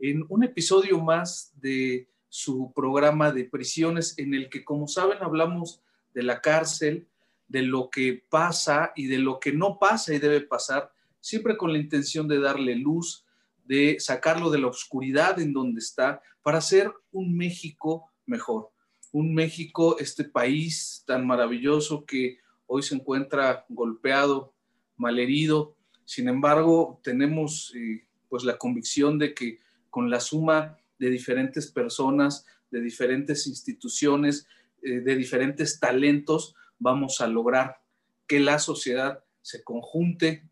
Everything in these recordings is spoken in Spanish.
en un episodio más de su programa de prisiones en el que, como saben, hablamos de la cárcel, de lo que pasa y de lo que no pasa y debe pasar, siempre con la intención de darle luz, de sacarlo de la oscuridad en donde está, para hacer un México mejor. Un México, este país tan maravilloso que hoy se encuentra golpeado, malherido. Sin embargo, tenemos eh, pues la convicción de que con la suma de diferentes personas, de diferentes instituciones, eh, de diferentes talentos, vamos a lograr que la sociedad se conjunte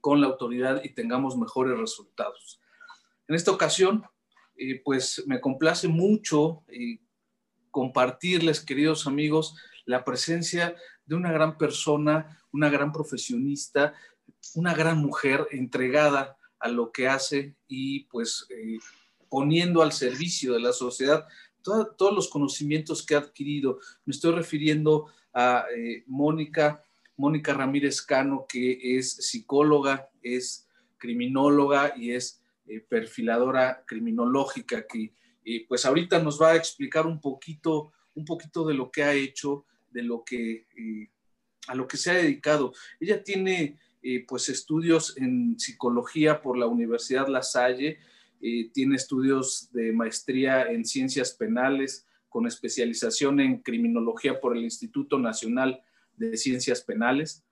con la autoridad y tengamos mejores resultados. En esta ocasión, eh, pues me complace mucho eh, compartirles, queridos amigos, la presencia de una gran persona, una gran profesionista, una gran mujer entregada a lo que hace y pues eh, poniendo al servicio de la sociedad todos los conocimientos que ha adquirido. Me estoy refiriendo a eh, Mónica, Mónica Ramírez Cano, que es psicóloga, es criminóloga y es eh, perfiladora criminológica, que pues ahorita nos va a explicar un poquito, un poquito de lo que ha hecho, de lo que, a lo que se ha dedicado. Ella tiene pues estudios en psicología por la Universidad La Salle, eh, tiene estudios de maestría en ciencias penales con especialización en criminología por el Instituto Nacional de Ciencias Penales.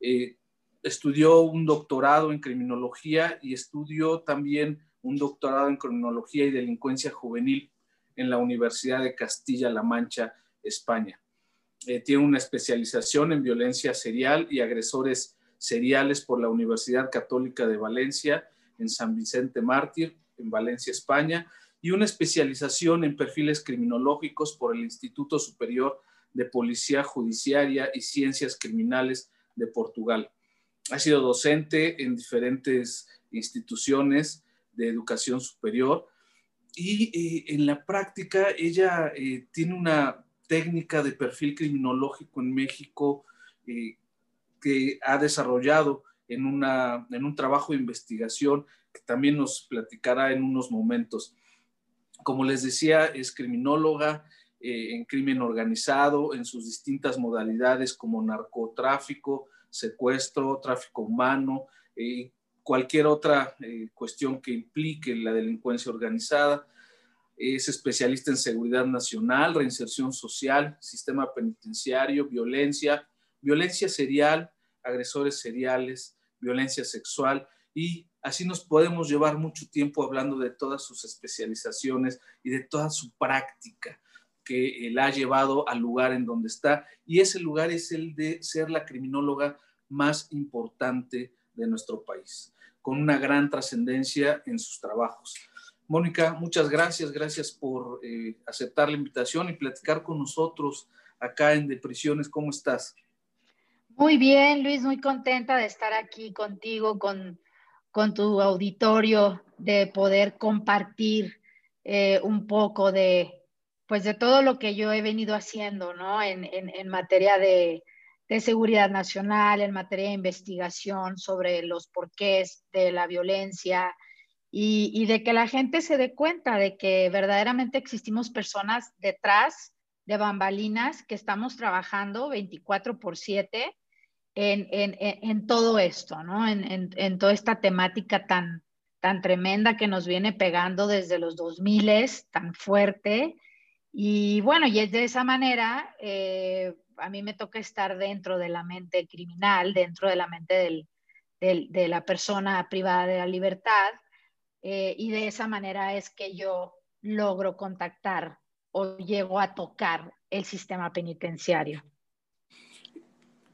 Eh, estudió un doctorado en criminología y estudió también un doctorado en criminología y delincuencia juvenil en la Universidad de Castilla-La Mancha, España. Eh, tiene una especialización en violencia serial y agresores seriales por la Universidad Católica de Valencia en San Vicente Mártir, en Valencia, España, y una especialización en perfiles criminológicos por el Instituto Superior de Policía Judiciaria y Ciencias Criminales de Portugal. Ha sido docente en diferentes instituciones de educación superior y eh, en la práctica ella eh, tiene una técnica de perfil criminológico en México eh, que ha desarrollado en, una, en un trabajo de investigación que también nos platicará en unos momentos. Como les decía, es criminóloga eh, en crimen organizado, en sus distintas modalidades como narcotráfico, secuestro, tráfico humano, eh, cualquier otra eh, cuestión que implique la delincuencia organizada. Es especialista en seguridad nacional, reinserción social, sistema penitenciario, violencia, violencia serial, agresores seriales, violencia sexual y así nos podemos llevar mucho tiempo hablando de todas sus especializaciones y de toda su práctica que la ha llevado al lugar en donde está y ese lugar es el de ser la criminóloga más importante de nuestro país, con una gran trascendencia en sus trabajos. Mónica, muchas gracias, gracias por eh, aceptar la invitación y platicar con nosotros acá en Depresiones. ¿Cómo estás? Muy bien, Luis, muy contenta de estar aquí contigo, con, tu auditorio, de poder compartir eh, un poco de, pues de todo lo que yo he venido haciendo, ¿no? En, materia de, seguridad nacional, en materia de investigación sobre los porqués de la violencia y, y de que la gente se dé cuenta de que verdaderamente existimos personas detrás de bambalinas que estamos trabajando 24 por 7 en, todo esto, ¿no? En, toda esta temática tan, tan tremenda que nos viene pegando desde los 2000, tan fuerte. Y bueno, y es de esa manera, eh, a mí me toca estar dentro de la mente criminal, dentro de la mente de la persona privada de la libertad, eh, y de esa manera es que yo logro contactar o llego a tocar el sistema penitenciario.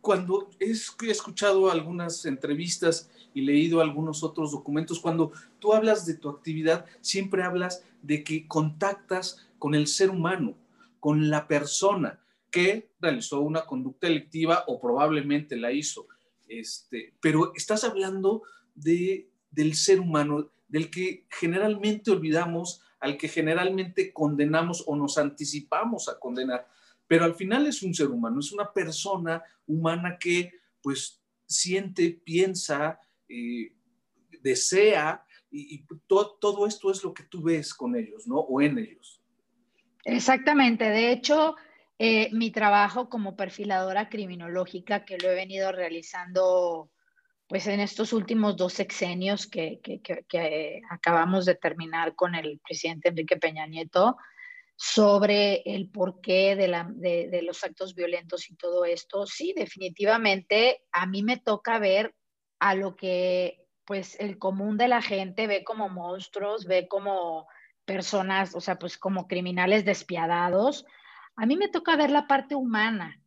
Cuando he escuchado algunas entrevistas y leído algunos otros documentos, cuando tú hablas de tu actividad, siempre hablas de que contactas con el ser humano, con la persona que realizó una conducta delictiva o probablemente la hizo. Este, pero estás hablando de, del ser humano, del que generalmente olvidamos, al que generalmente condenamos o nos anticipamos a condenar. Pero al final es un ser humano, es una persona humana que pues siente, piensa, eh, desea, y, todo esto es lo que tú ves con ellos, ¿no? O en ellos. Exactamente. De hecho, eh, mi trabajo como perfiladora criminológica, que lo he venido realizando pues en estos últimos dos sexenios que, que, acabamos de terminar con el presidente Enrique Peña Nieto, sobre el porqué de, la, de, los actos violentos y todo esto, sí, definitivamente a mí me toca ver a lo que pues el común de la gente ve como monstruos, ve como personas, o sea, pues como criminales despiadados. A mí me toca ver la parte humana.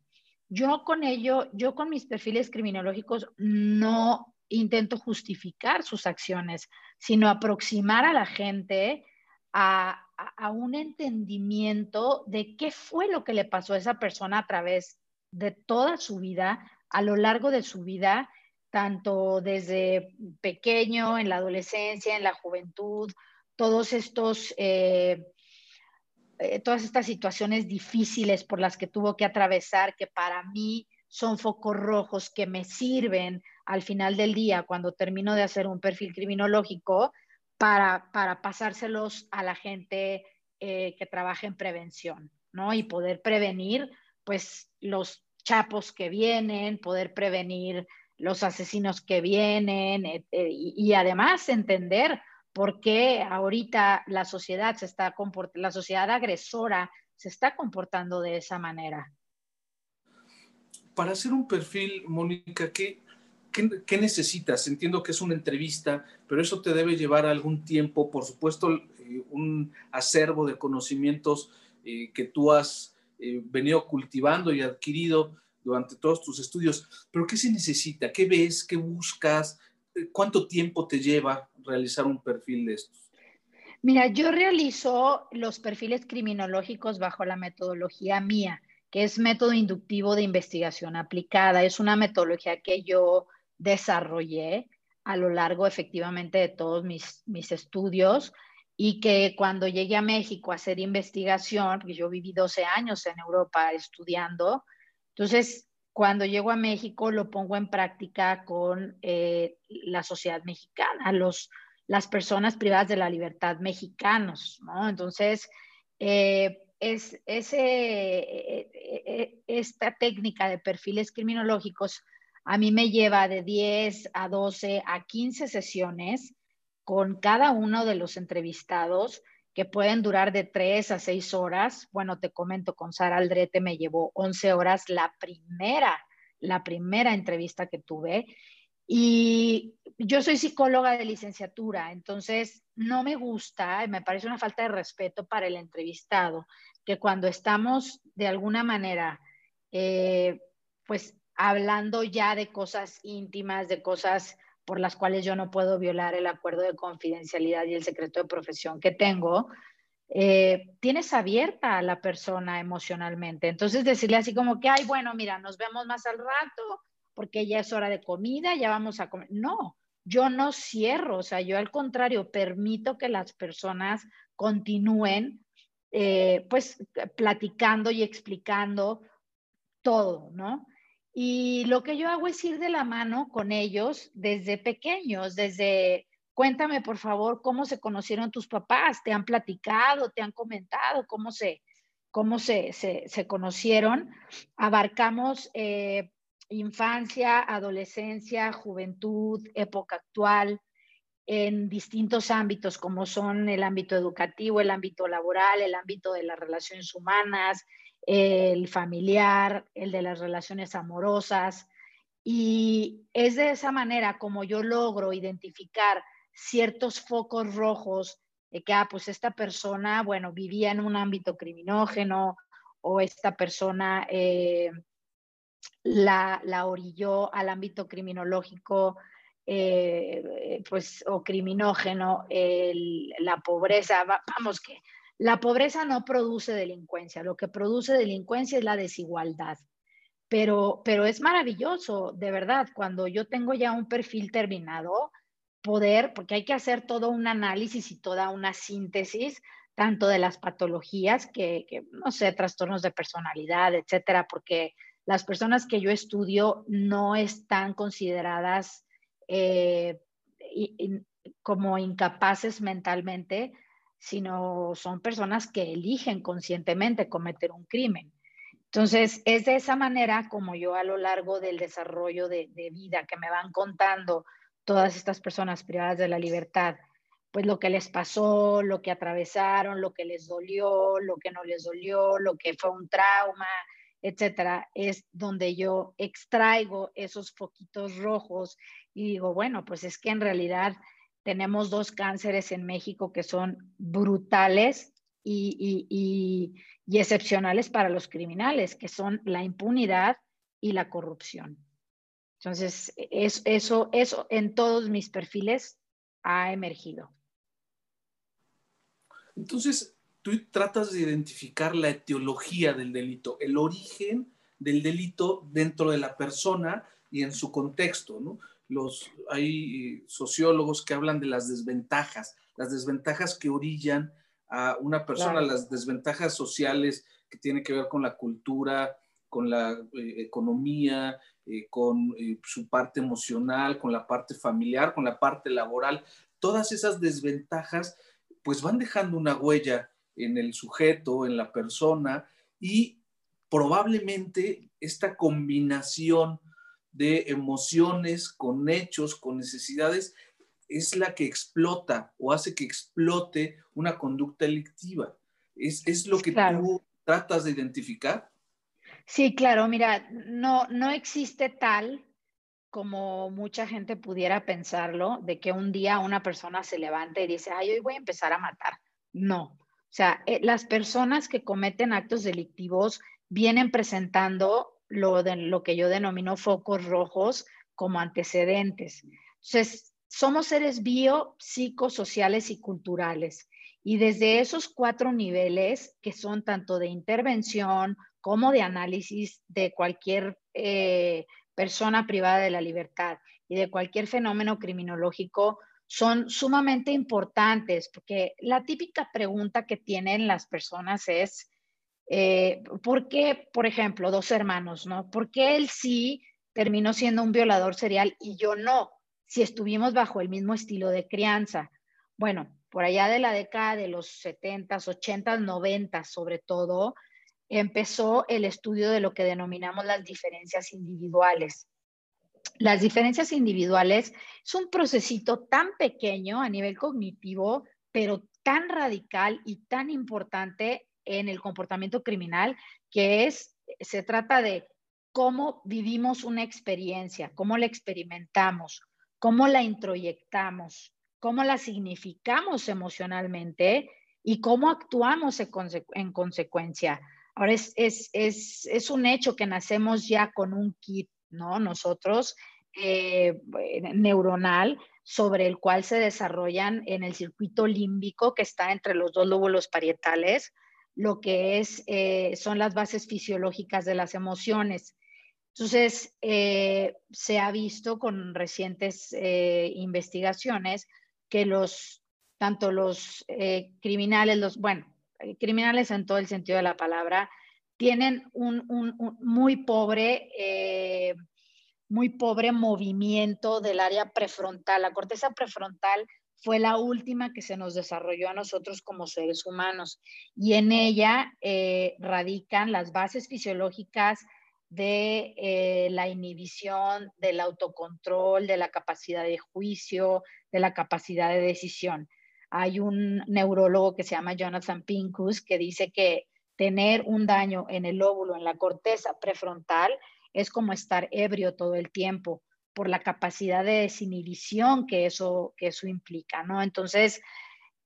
Yo con ello, yo con mis perfiles criminológicos no intento justificar sus acciones, sino aproximar a la gente a, a, un entendimiento de qué fue lo que le pasó a esa persona a través de toda su vida, a lo largo de su vida, tanto desde pequeño, en la adolescencia, en la juventud, todos estos, eh, eh, todas estas situaciones difíciles por las que tuvo que atravesar, que para mí son focos rojos que me sirven al final del día, cuando termino de hacer un perfil criminológico, para, para pasárselos a la gente eh, que trabaja en prevención, ¿no? Y poder prevenir, pues, los chapos que vienen, poder prevenir los asesinos que vienen eh, y, además entender por qué ahorita la sociedad se está la sociedad agresora se está comportando de esa manera. Para hacer un perfil, Mónica, ¿qué, ¿qué, necesitas? Entiendo que es una entrevista, pero eso te debe llevar algún tiempo, por supuesto, eh, un acervo de conocimientos eh, que tú has eh, venido cultivando y adquirido durante todos tus estudios, pero ¿qué se necesita? ¿Qué ves? ¿Qué buscas? ¿Cuánto tiempo te lleva realizar un perfil de estos? Mira, yo realizo los perfiles criminológicos bajo la metodología mía, que es método inductivo de investigación aplicada. Es una metodología que yo desarrollé a lo largo efectivamente de todos mis, mis estudios y que cuando llegué a México a hacer investigación, porque yo viví 12 años en Europa estudiando, entonces cuando llego a México lo pongo en práctica con eh, la sociedad mexicana, los, las personas privadas de la libertad mexicanos, ¿no? Entonces, eh, es, ese, eh, esta técnica de perfiles criminológicos a mí me lleva de 10 a 12 a 15 sesiones con cada uno de los entrevistados que pueden durar de 3 a 6 horas. Bueno, te comento, con Sara Aldrete me llevó 11 horas la primera, la primera entrevista que tuve. Y yo soy psicóloga de licenciatura, entonces no me gusta, me parece una falta de respeto para el entrevistado, que cuando estamos de alguna manera, eh, pues hablando ya de cosas íntimas, de cosas por las cuales yo no puedo violar el acuerdo de confidencialidad y el secreto de profesión que tengo, eh, tienes abierta a la persona emocionalmente. Entonces decirle así como que, ay, bueno, mira, nos vemos más al rato porque ya es hora de comida, ya vamos a comer. No, yo no cierro, o sea, yo al contrario, permito que las personas continúen eh, pues platicando y explicando todo, ¿no? Y lo que yo hago es ir de la mano con ellos desde pequeños, desde, cuéntame por favor cómo se conocieron tus papás, te han platicado, te han comentado cómo se, cómo se, se, conocieron. Abarcamos eh, infancia, adolescencia, juventud, época actual, en distintos ámbitos como son el ámbito educativo, el ámbito laboral, el ámbito de las relaciones humanas, el familiar, el de las relaciones amorosas. Y es de esa manera como yo logro identificar ciertos focos rojos de que, ah, pues esta persona, bueno, vivía en un ámbito criminógeno o esta persona, eh, la, la orilló al ámbito criminológico eh, pues, o criminógeno, la pobreza, vamos que la pobreza no produce delincuencia, lo que produce delincuencia es la desigualdad. Pero, pero es maravilloso, de verdad, cuando yo tengo ya un perfil terminado, poder, porque hay que hacer todo un análisis y toda una síntesis, tanto de las patologías que, no sé, trastornos de personalidad, etcétera, porque las personas que yo estudio no están consideradas eh, como incapaces mentalmente, sino son personas que eligen conscientemente cometer un crimen. Entonces, es de esa manera como yo a lo largo del desarrollo de, vida que me van contando todas estas personas privadas de la libertad, pues lo que les pasó, lo que atravesaron, lo que les dolió, lo que no les dolió, lo que fue un trauma, etcétera, es donde yo extraigo esos foquitos rojos y digo, bueno, pues es que en realidad tenemos dos cánceres en México que son brutales y, excepcionales para los criminales, que son la impunidad y la corrupción. Entonces, es, eso, eso en todos mis perfiles ha emergido. Entonces, tú tratas de identificar la etiología del delito, el origen del delito dentro de la persona y en su contexto, ¿no? Los, hay sociólogos que hablan de las desventajas, las desventajas que orillan a una persona, las desventajas sociales que tienen que ver con la cultura, con la eh, economía, eh, con eh, su parte emocional, con la parte familiar, con la parte laboral. Todas esas desventajas pues van dejando una huella en el sujeto, en la persona, y probablemente esta combinación de emociones con hechos, con necesidades, es la que explota o hace que explote una conducta delictiva. ¿Es, lo que tú tratas de identificar? Sí, claro, mira, no, no existe tal como mucha gente pudiera pensarlo, de que un día una persona se levante y dice, ay, hoy voy a empezar a matar. No, o sea, eh, las personas que cometen actos delictivos vienen presentando lo, que yo denomino focos rojos como antecedentes. Entonces, somos seres bio, psicosociales y culturales. Y desde esos cuatro niveles, que son tanto de intervención como de análisis de cualquier eh, persona privada de la libertad y de cualquier fenómeno criminológico, son sumamente importantes, porque la típica pregunta que tienen las personas es, eh, ¿por qué, por ejemplo, dos hermanos, ¿no? ¿Por qué él sí terminó siendo un violador serial y yo no, si estuvimos bajo el mismo estilo de crianza? Bueno, por allá de la década de los 70, 80, 90 sobre todo, empezó el estudio de lo que denominamos las diferencias individuales las diferencias individuales es un procesito tan pequeño a nivel cognitivo, pero tan radical y tan importante en el comportamiento criminal, que es, se trata de cómo vivimos una experiencia, cómo la experimentamos, cómo la introyectamos, cómo la significamos emocionalmente y cómo actuamos en, consecuencia. Ahora, es, es, es un hecho que nacemos ya con un kit ¿no? Nosotros, eh, neuronal, sobre el cual se desarrollan en el circuito límbico que está entre los dos lóbulos parietales, lo que es, eh, son las bases fisiológicas de las emociones. Entonces, eh, se ha visto con recientes investigaciones que los, tanto los criminales, los, bueno, criminales en todo el sentido de la palabra, tienen un, muy pobre, eh, muy pobre movimiento del área prefrontal. La corteza prefrontal fue la última que se nos desarrolló a nosotros como seres humanos y en ella eh, radican las bases fisiológicas de eh, la inhibición, del autocontrol, de la capacidad de juicio, de la capacidad de decisión. Hay un neurólogo que se llama Jonathan Pincus que dice que tener un daño en el óvulo, en la corteza prefrontal, es como estar ebrio todo el tiempo por la capacidad de desinhibición que eso, que eso implica, ¿no? Entonces,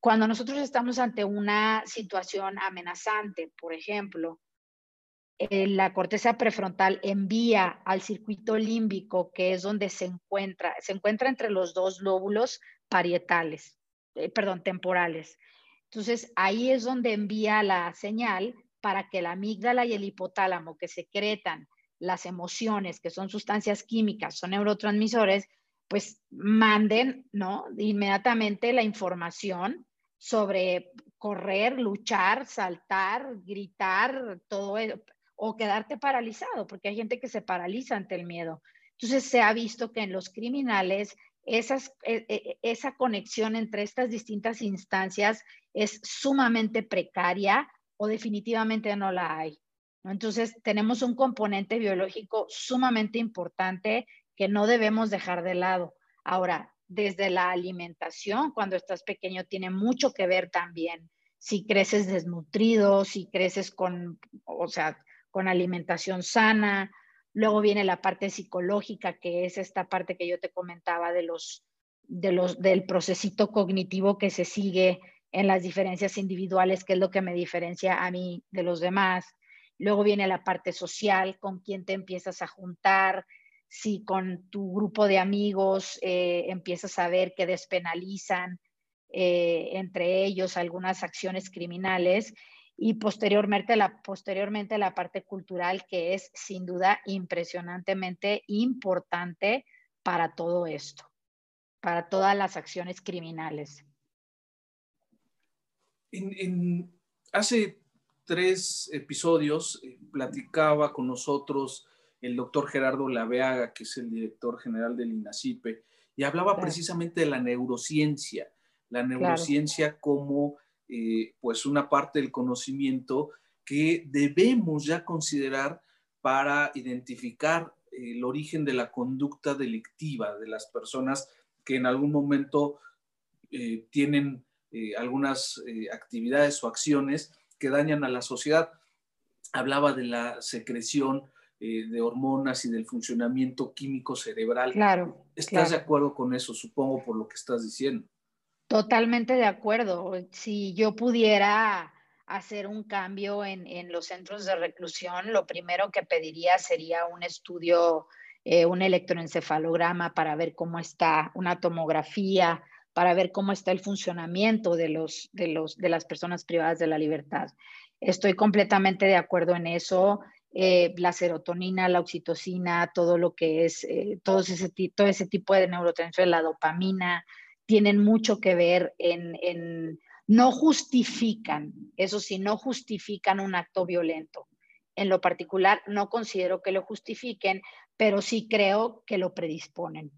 cuando nosotros estamos ante una situación amenazante, por ejemplo, eh, la corteza prefrontal envía al circuito límbico, que es donde se encuentra, se encuentra entre los dos lóbulos parietales, eh, perdón, temporales. Entonces, ahí es donde envía la señal para que la amígdala y el hipotálamo, que secretan las emociones, que son sustancias químicas, son neurotransmisores, pues manden, ¿no? Inmediatamente la información sobre correr, luchar, saltar, gritar, todo eso, o quedarte paralizado, porque hay gente que se paraliza ante el miedo. Entonces se ha visto que en los criminales esas, e, e, esa conexión entre estas distintas instancias es sumamente precaria o definitivamente no la hay. Entonces tenemos un componente biológico sumamente importante que no debemos dejar de lado. Ahora, desde la alimentación, cuando estás pequeño, tiene mucho que ver también si creces desnutrido, si creces con, o sea, con alimentación sana. Luego viene la parte psicológica, que es esta parte que yo te comentaba de los, de los, del procesito cognitivo que se sigue en las diferencias individuales, que es lo que me diferencia a mí de los demás. Luego viene la parte social, con quién te empiezas a juntar, si con tu grupo de amigos eh, empiezas a ver que despenalizan eh, entre ellos algunas acciones criminales y posteriormente la, posteriormente la parte cultural que es sin duda impresionantemente importante para todo esto, para todas las acciones criminales. En, hace tres episodios eh, platicaba con nosotros el doctor Gerardo Laveaga, que es el director general del INACIPE, y hablaba precisamente de la neurociencia, la neurociencia como eh, pues una parte del conocimiento que debemos ya considerar para identificar el origen de la conducta delictiva de las personas que en algún momento eh, tienen algunas actividades o acciones que dañan a la sociedad. Hablaba de la secreción eh, de hormonas y del funcionamiento químico cerebral. Claro. ¿Estás de acuerdo con eso, supongo, por lo que estás diciendo? Totalmente de acuerdo. Si yo pudiera hacer un cambio en, en los centros de reclusión, lo primero que pediría sería un estudio, eh, un electroencefalograma para ver cómo está, una tomografía, para ver cómo está el funcionamiento de, los, de, los, de las personas privadas de la libertad. Estoy completamente de acuerdo en eso. Eh, la serotonina, la oxitocina, todo lo que es, eh, todo, ese, todo ese tipo de neurotransmisores, la dopamina, tienen mucho que ver en, en, no justifican, eso sí, no justifican un acto violento. En lo particular, no considero que lo justifiquen, pero sí creo que lo predisponen.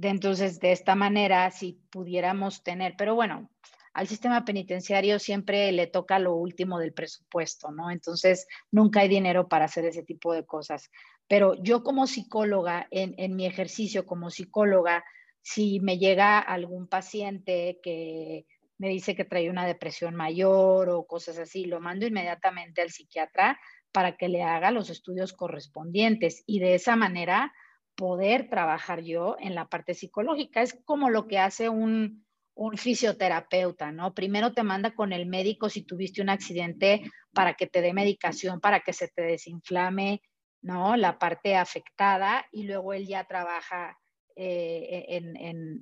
Entonces, de esta manera, si pudiéramos tener, pero bueno, al sistema penitenciario siempre le toca lo último del presupuesto, ¿no? Entonces, nunca hay dinero para hacer ese tipo de cosas. Pero yo como psicóloga, en, mi ejercicio como psicóloga, si me llega algún paciente que me dice que trae una depresión mayor o cosas así, lo mando inmediatamente al psiquiatra para que le haga los estudios correspondientes y de esa manera poder trabajar yo en la parte psicológica. Es como lo que hace un, un fisioterapeuta, ¿no? Primero te manda con el médico si tuviste un accidente para que te dé medicación, para que se te desinflame, ¿no? La parte afectada y luego él ya trabaja eh,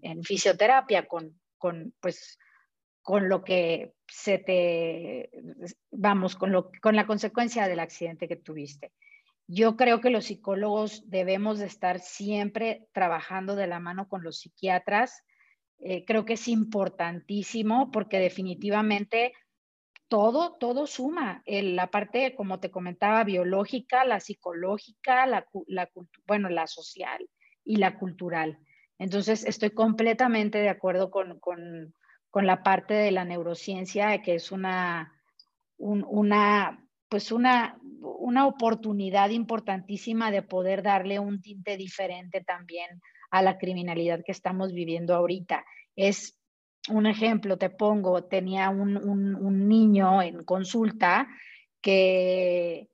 en, fisioterapia con, con, pues, con lo que se te, vamos, con, lo, con la consecuencia del accidente que tuviste. Yo creo que los psicólogos debemos de estar siempre trabajando de la mano con los psiquiatras, eh, creo que es importantísimo porque definitivamente todo, todo suma. la parte, como te comentaba, biológica, la psicológica, la, bueno, la social y la cultural. Entonces, estoy completamente de acuerdo con, con, con la parte de la neurociencia, que es una, una, pues una, una oportunidad importantísima de poder darle un tinte diferente también a la criminalidad que estamos viviendo ahorita. Es un ejemplo, te pongo, tenía un, niño en consulta que,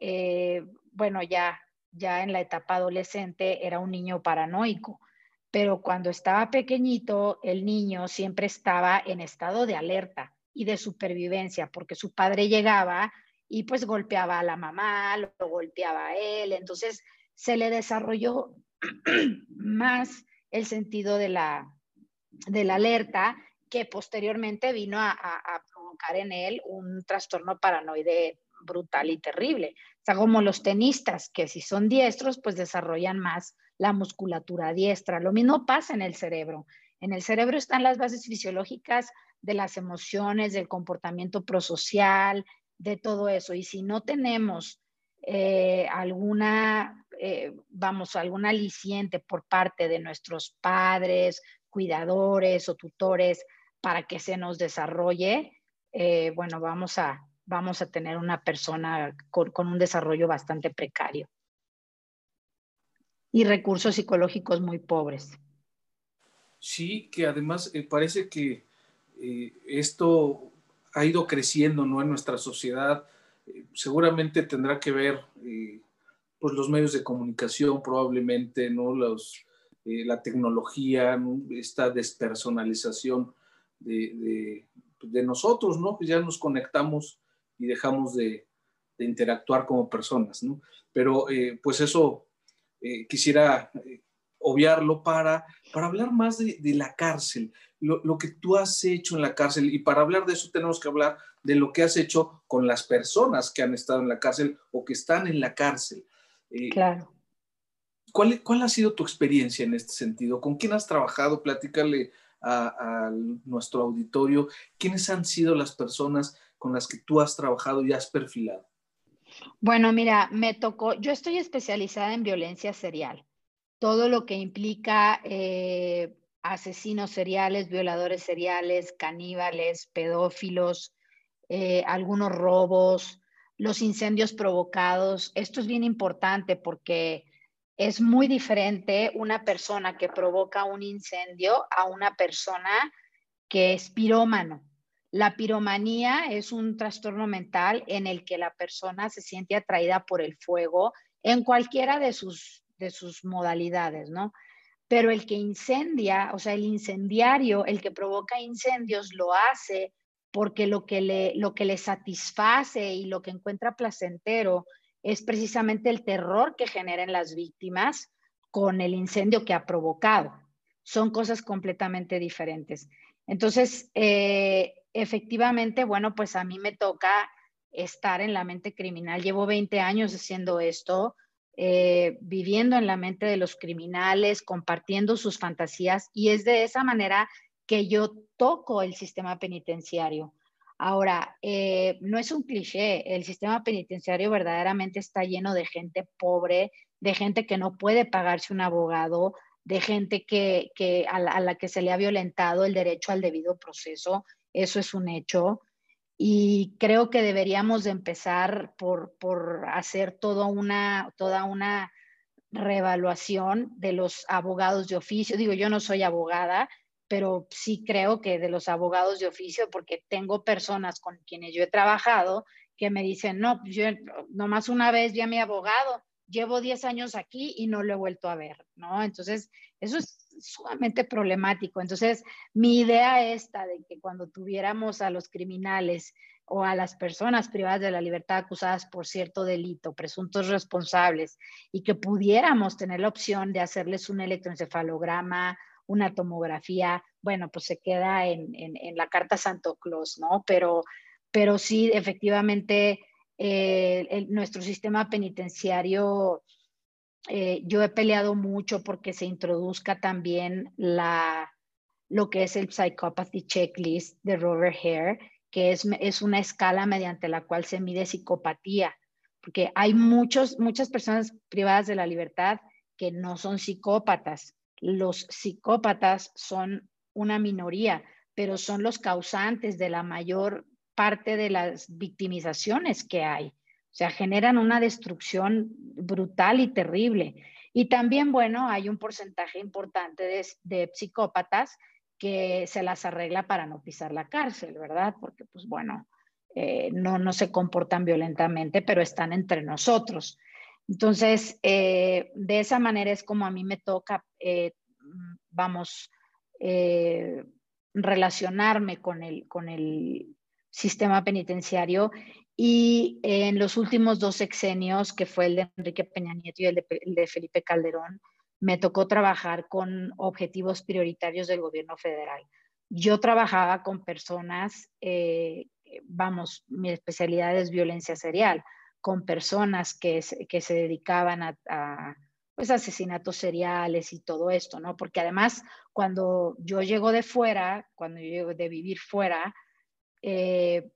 eh, bueno, ya, ya en la etapa adolescente era un niño paranoico, pero cuando estaba pequeñito, el niño siempre estaba en estado de alerta y de supervivencia, porque su padre llegaba y pues golpeaba a la mamá, lo, golpeaba a él, entonces se le desarrolló más el sentido de la, de la alerta que posteriormente vino a, a, provocar en él un trastorno paranoide brutal y terrible. O sea, como los tenistas, que si son diestros, pues desarrollan más la musculatura diestra. Lo mismo pasa en el cerebro. En el cerebro están las bases fisiológicas de las emociones, del comportamiento prosocial, de todo eso. Y si no tenemos eh, alguna, eh, vamos, alguna aliciente por parte de nuestros padres, cuidadores o tutores para que se nos desarrolle, eh, bueno, vamos a, vamos a tener una persona con, con, un desarrollo bastante precario y recursos psicológicos muy pobres. Sí, que además parece que esto ha ido creciendo ¿no? en nuestra sociedad. Eh, seguramente tendrá que ver eh, pues los medios de comunicación, probablemente, ¿no? Los, eh, la tecnología, esta despersonalización de, de, nosotros, ¿no? Pues ya nos conectamos y dejamos de, de interactuar como personas, ¿no? Pero pues eso quisiera obviarlo para, para hablar más de, de la cárcel lo, que tú has hecho en la cárcel. Y para hablar de eso tenemos que hablar de lo que has hecho con las personas que han estado en la cárcel o que están en la cárcel. Eh, claro. ¿cuál, ¿Cuál ha sido tu experiencia en este sentido? ¿Con quién has trabajado? Platícale a, a, nuestro auditorio. ¿Quiénes han sido las personas con las que tú has trabajado y has perfilado? Bueno, mira, me tocó, yo estoy especializada en violencia serial. Todo lo que implica eh, asesinos seriales, violadores seriales, caníbales, pedófilos, eh, algunos robos, los incendios provocados. Esto es bien importante porque es muy diferente una persona que provoca un incendio a una persona que es pirómano. La piromanía es un trastorno mental en el que la persona se siente atraída por el fuego en cualquiera de sus, de sus modalidades, ¿no? pero el que incendia, o sea, el incendiario, el que provoca incendios, lo hace porque lo que le, lo que le satisface y lo que encuentra placentero es precisamente el terror que generan las víctimas con el incendio que ha provocado. Son cosas completamente diferentes. Entonces, eh, efectivamente, bueno, pues a mí me toca estar en la mente criminal. Llevo 20 años haciendo esto. Eh, viviendo en la mente de los criminales, compartiendo sus fantasías y es de esa manera que yo toco el sistema penitenciario. Ahora, eh, no es un cliché, el sistema penitenciario verdaderamente está lleno de gente pobre, de gente que no puede pagarse un abogado, de gente que, a la que se le ha violentado el derecho al debido proceso. Eso es un hecho y creo que deberíamos de empezar por, hacer toda una, toda una reevaluación de los abogados de oficio. Digo, yo no soy abogada, pero sí creo que de los abogados de oficio, porque tengo personas con quienes yo he trabajado que me dicen, no, yo nomás una vez vi a mi abogado, llevo 10 años aquí y no lo he vuelto a ver, ¿no? Entonces, eso es sumamente problemático. Entonces, mi idea esta de que cuando tuviéramos a los criminales o a las personas privadas de la libertad acusadas por cierto delito, presuntos responsables, y que pudiéramos tener la opción de hacerles un electroencefalograma, una tomografía, bueno, pues se queda en, la carta Santo Claus, ¿no? Pero, pero sí, efectivamente, eh, nuestro sistema penitenciario eh, yo he peleado mucho porque se introduzca también la, lo que es el Psychopathy Checklist de Robert Hare, que es, es una escala mediante la cual se mide psicopatía, porque hay muchos, muchas personas privadas de la libertad que no son psicópatas. Los psicópatas son una minoría, pero son los causantes de la mayor parte de las victimizaciones que hay. O sea, generan una destrucción brutal y terrible. Y también, bueno, hay un porcentaje importante de, psicópatas que se las arregla para no pisar la cárcel, ¿verdad? Porque, pues bueno, eh, no, no se comportan violentamente, pero están entre nosotros. Entonces, eh, de esa manera es como a mí me toca, eh, vamos, relacionarme con el, con el sistema penitenciario Y en los últimos dos sexenios, que fue el de Enrique Peña Nieto y el de, Felipe Calderón, me tocó trabajar con objetivos prioritarios del gobierno federal. Yo trabajaba con personas, eh, vamos, mi especialidad es violencia serial, con personas que, que se dedicaban a, pues, asesinatos seriales y todo esto, ¿no? Porque además, cuando yo llego de fuera, cuando yo llego de vivir fuera, eh,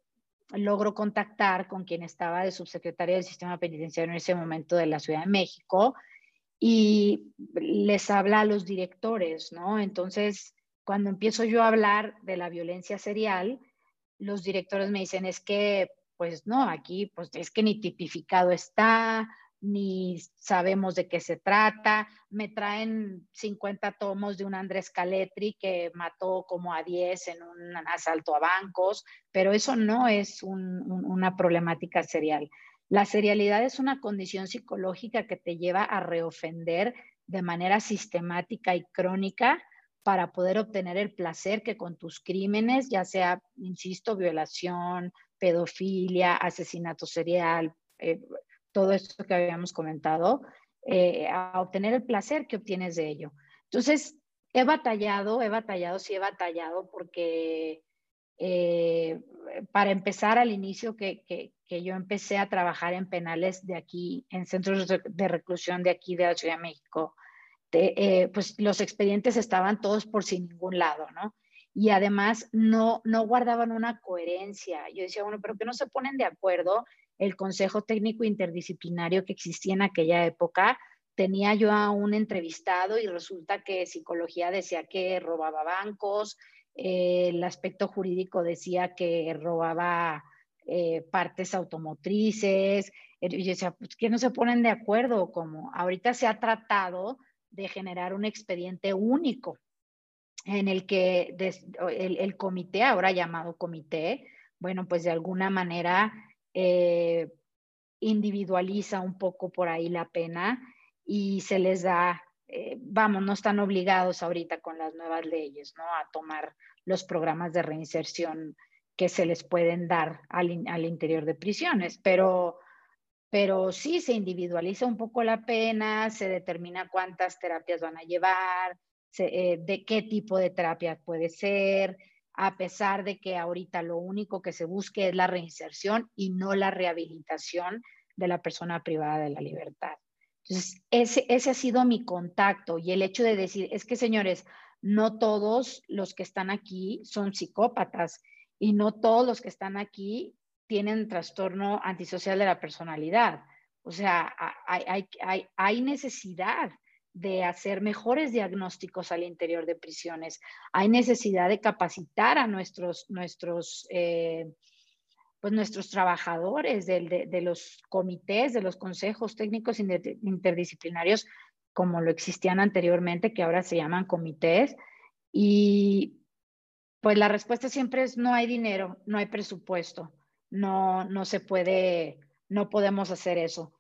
logro contactar con quien estaba de subsecretaria del sistema penitenciario en ese momento de la Ciudad de México y les habla a los directores, ¿no? Entonces, cuando empiezo yo a hablar de la violencia serial, los directores me dicen, es que, pues no, aquí, pues es que ni tipificado está, ni sabemos de qué se trata. Me traen 50 tomos de un Andrés Caletri que mató como a 10 en un asalto a bancos, pero eso no es una problemática serial. La serialidad es una condición psicológica que te lleva a reofender de manera sistemática y crónica para poder obtener el placer que con tus crímenes, ya sea, insisto, violación, pedofilia, asesinato serial, eh, todo esto que habíamos comentado, eh, a obtener el placer que obtienes de ello. Entonces, he batallado, he batallado, sí he batallado porque eh, para empezar al inicio que, que, yo empecé a trabajar en penales de aquí, en centros de reclusión de aquí de la Ciudad de México, eh, pues los expedientes estaban todos por sin ningún lado, ¿no? Y además no, no guardaban una coherencia. Yo decía, bueno, pero que no se ponen de acuerdo el Consejo Técnico Interdisciplinario que existía en aquella época, tenía yo a un entrevistado y resulta que psicología decía que robaba bancos, eh, el aspecto jurídico decía que robaba eh, partes automotrices. Y yo decía, pues que no se ponen de acuerdo, como ahorita se ha tratado de generar un expediente único en el que el, comité, ahora llamado comité, bueno, pues de alguna manera eh, individualiza un poco por ahí la pena y se les da, eh, vamos, no están obligados ahorita con las nuevas leyes, ¿no? A tomar los programas de reinserción que se les pueden dar al, interior de prisiones, pero, pero sí se individualiza un poco la pena, se determina cuántas terapias van a llevar, eh, de qué tipo de terapia puede ser, a pesar de que ahorita lo único que se busque es la reinserción y no la rehabilitación de la persona privada de la libertad. Entonces, ese, ese ha sido mi contacto y el hecho de decir, es que señores, no todos los que están aquí son psicópatas y no todos los que están aquí tienen trastorno antisocial de la personalidad. O sea, hay, hay, hay, hay necesidad de hacer mejores diagnósticos al interior de prisiones. Hay necesidad de capacitar a nuestros, nuestros, eh, pues nuestros trabajadores de, de, los comités, de los consejos técnicos interdisciplinarios, como lo existían anteriormente, que ahora se llaman comités. Y pues la respuesta siempre es no hay dinero, no hay presupuesto, no, no se puede, no podemos hacer eso.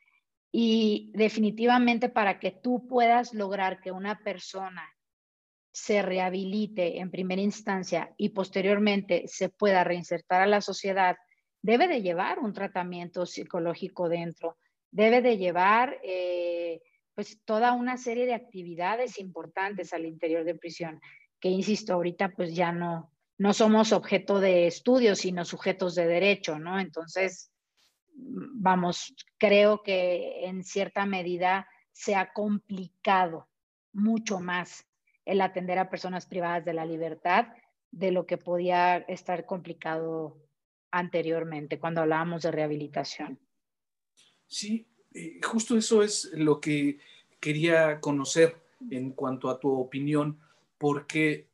Y definitivamente para que tú puedas lograr que una persona se rehabilite en primera instancia y posteriormente se pueda reinsertar a la sociedad, debe de llevar un tratamiento psicológico dentro, debe de llevar eh, pues toda una serie de actividades importantes al interior de prisión, que insisto, ahorita pues ya no, no somos objeto de estudio, sino sujetos de derecho, ¿no? Entonces, vamos, creo que en cierta medida se ha complicado mucho más el atender a personas privadas de la libertad de lo que podía estar complicado anteriormente cuando hablábamos de rehabilitación. Sí, eh, justo eso es lo que quería conocer en cuanto a tu opinión, porque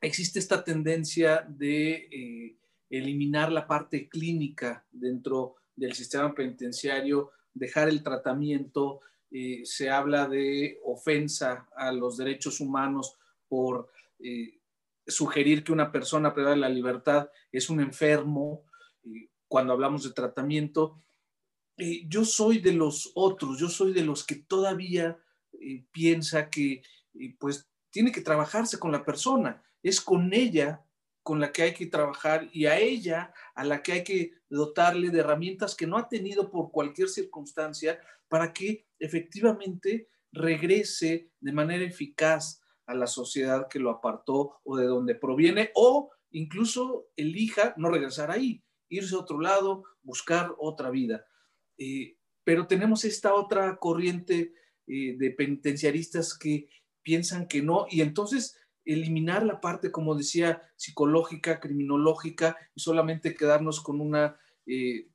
existe esta tendencia de eh, eliminar la parte clínica dentro del sistema penitenciario, dejar el tratamiento, eh, se habla de ofensa a los derechos humanos por eh, sugerir que una persona privada de la libertad es un enfermo eh, cuando hablamos de tratamiento. yo soy de los otros, yo soy de los que todavía piensa que pues tiene que trabajarse con la persona, es con ella con la que hay que trabajar y a ella a la que hay que dotarle de herramientas que no ha tenido por cualquier circunstancia para que efectivamente regrese de manera eficaz a la sociedad que lo apartó o de donde proviene o incluso elija no regresar ahí, irse a otro lado, buscar otra vida. Eh, pero tenemos esta otra corriente eh, de penitenciaristas que piensan que no y entonces eliminar la parte, como decía, psicológica, criminológica y solamente quedarnos con una, eh,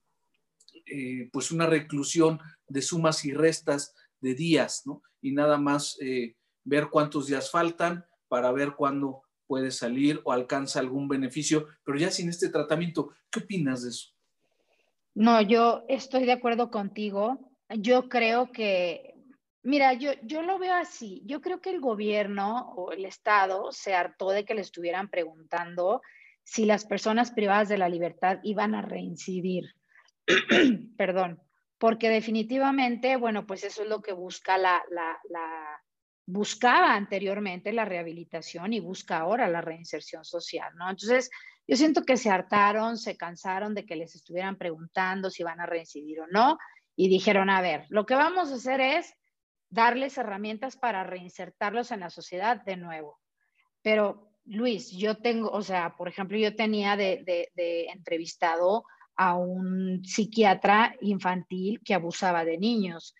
pues una reclusión de sumas y restas de días, ¿no? Y nada más ver cuántos días faltan para ver cuándo puede salir o alcanza algún beneficio, pero ya sin este tratamiento, ¿qué opinas de eso? No, yo estoy de acuerdo contigo. Yo creo que, mira, yo, yo lo veo así. Yo creo que el gobierno o el Estado se hartó de que le estuvieran preguntando si las personas privadas de la libertad iban a reincidir. Perdón, porque definitivamente, bueno, pues eso es lo que busca la, la, la buscaba anteriormente la rehabilitación y busca ahora la reinserción social, ¿no? Entonces, yo siento que se hartaron, se cansaron de que les estuvieran preguntando si van a reincidir o no y dijeron, a ver, lo que vamos a hacer es darles herramientas para reinsertarlos en la sociedad de nuevo. Pero, Luis, yo tengo, o sea, por ejemplo, yo tenía de, entrevistado a un psiquiatra infantil que abusaba de niños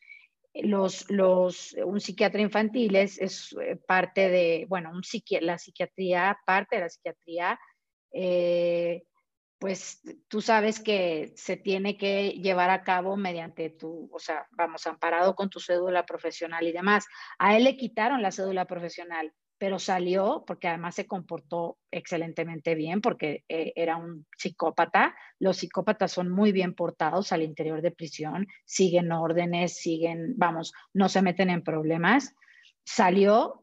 los, los, un psiquiatra infantil es, eh, parte de, bueno, un la psiquiatría, parte de la psiquiatría, eh, pues tú sabes que se tiene que llevar a cabo mediante tu, o sea, vamos, amparado con tu cédula profesional y demás. A él le quitaron la cédula profesional pero salió porque además se comportó excelentemente bien porque eh, era un psicópata. Los psicópatas son muy bien portados al interior de prisión, siguen órdenes, siguen, vamos, no se meten en problemas. Salió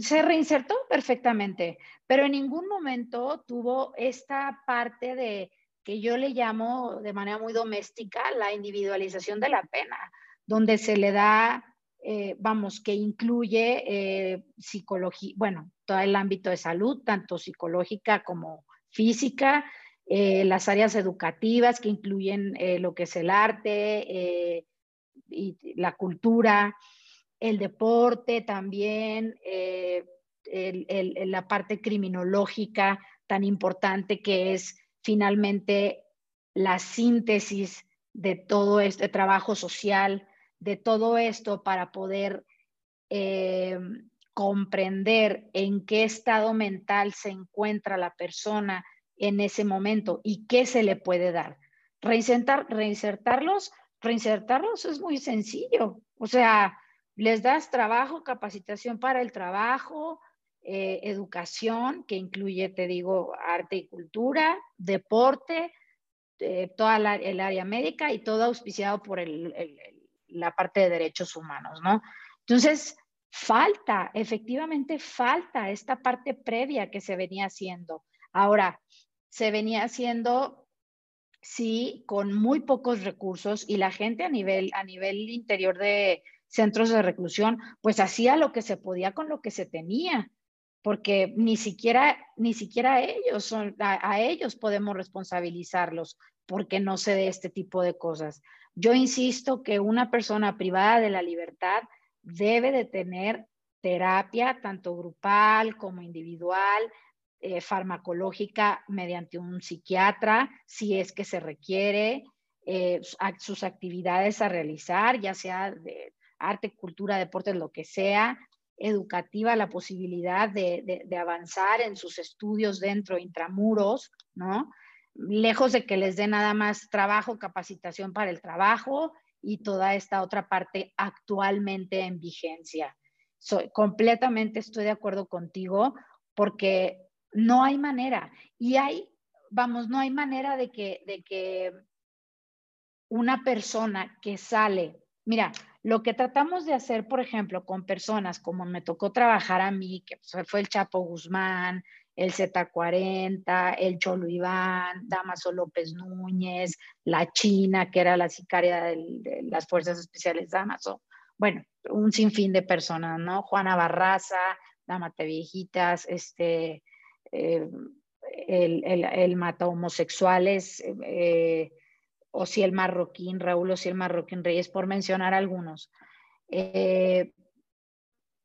se reinsertó perfectamente, pero en ningún momento tuvo esta parte de que yo le llamo de manera muy doméstica la individualización de la pena, donde se le da eh, vamos, que incluye eh, psicología, bueno, todo el ámbito de salud, tanto psicológica como física, eh, las áreas educativas que incluyen lo que es el arte y la cultura, el deporte también, la parte criminológica tan importante que es finalmente la síntesis de todo este trabajo social de todo esto para poder eh, comprender en qué estado mental se encuentra la persona en ese momento y qué se le puede dar. Reinsertar, reinsertarlos, reinsertarlos es muy sencillo. O sea, les das trabajo, capacitación para el trabajo, eh, educación, que incluye, te digo, arte y cultura, deporte, eh, toda el área médica y todo auspiciado por la parte de derechos humanos, ¿no? Entonces, falta, efectivamente falta esta parte previa que se venía haciendo. Ahora, se venía haciendo, sí, con muy pocos recursos y la gente a nivel, a nivel interior de centros de reclusión, pues hacía lo que se podía con lo que se tenía, porque ni siquiera, ni siquiera ellos son, a, a ellos podemos responsabilizarlos porque no se dé este tipo de cosas. Yo insisto que una persona privada de la libertad debe de tener terapia, tanto grupal como individual, eh, farmacológica mediante un psiquiatra, si es que se requiere, eh, sus actividades a realizar, ya sea de arte, cultura, deportes, lo que sea, educativa, la posibilidad de, de avanzar en sus estudios dentro, intramuros, ¿no? lejos de que les dé nada más trabajo, capacitación para el trabajo y toda esta otra parte actualmente en vigencia. Soy, completamente estoy de acuerdo contigo porque no hay manera y hay, vamos, no hay manera de que, de que una persona que sale, mira, lo que tratamos de hacer, por ejemplo, con personas como me tocó trabajar a mí, que fue el Chapo Guzmán, el Z40, el Cholo Iván, Damaso López Núñez, la China, que era la sicaria de las Fuerzas Especiales Damaso. Bueno, un sinfín de personas, ¿no? Juana Barraza, Damate Viejitas, este, eh, el, mata homosexuales, eh, o si el marroquín, Raúl, o si el marroquín Reyes, por mencionar algunos. Eh,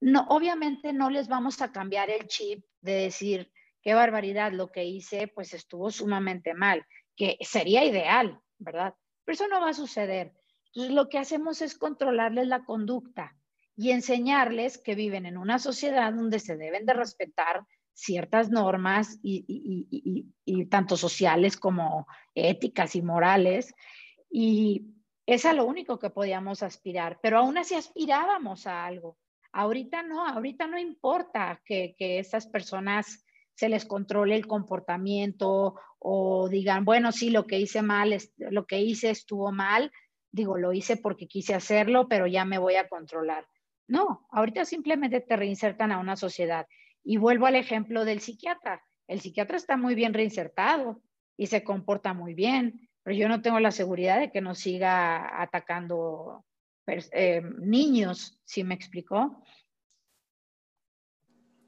no, obviamente no les vamos a cambiar el chip de decir, qué barbaridad, lo que hice pues estuvo sumamente mal, que sería ideal, ¿verdad? Pero eso no va a suceder. Entonces lo que hacemos es controlarles la conducta y enseñarles que viven en una sociedad donde se deben de respetar ciertas normas y, tanto sociales como éticas y morales. Y es a lo único que podíamos aspirar, pero aún así aspirábamos a algo. Ahorita no, ahorita no importa que, que esas personas se les controle el comportamiento o digan, bueno, sí, lo que hice mal, lo que hice estuvo mal, digo, lo hice porque quise hacerlo, pero ya me voy a controlar. No, ahorita simplemente te reinsertan a una sociedad y vuelvo al ejemplo del psiquiatra. El psiquiatra está muy bien reinsertado y se comporta muy bien, pero yo no tengo la seguridad de que no siga atacando eh, niños, ¿sí me explicó?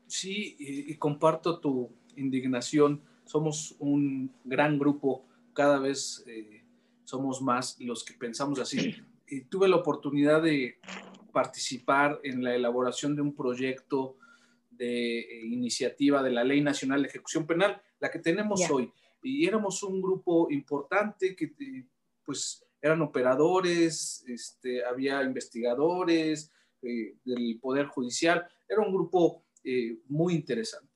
Sí, y, comparto tu indignación. Somos un gran grupo, cada vez eh, somos más los que pensamos así. Y tuve la oportunidad de participar en la elaboración de un proyecto de eh, iniciativa de la Ley Nacional de Ejecución Penal, la que tenemos hoy. Y éramos un grupo importante que eh, pues eran operadores, este, había investigadores eh, del Poder Judicial, era un grupo muy interesante.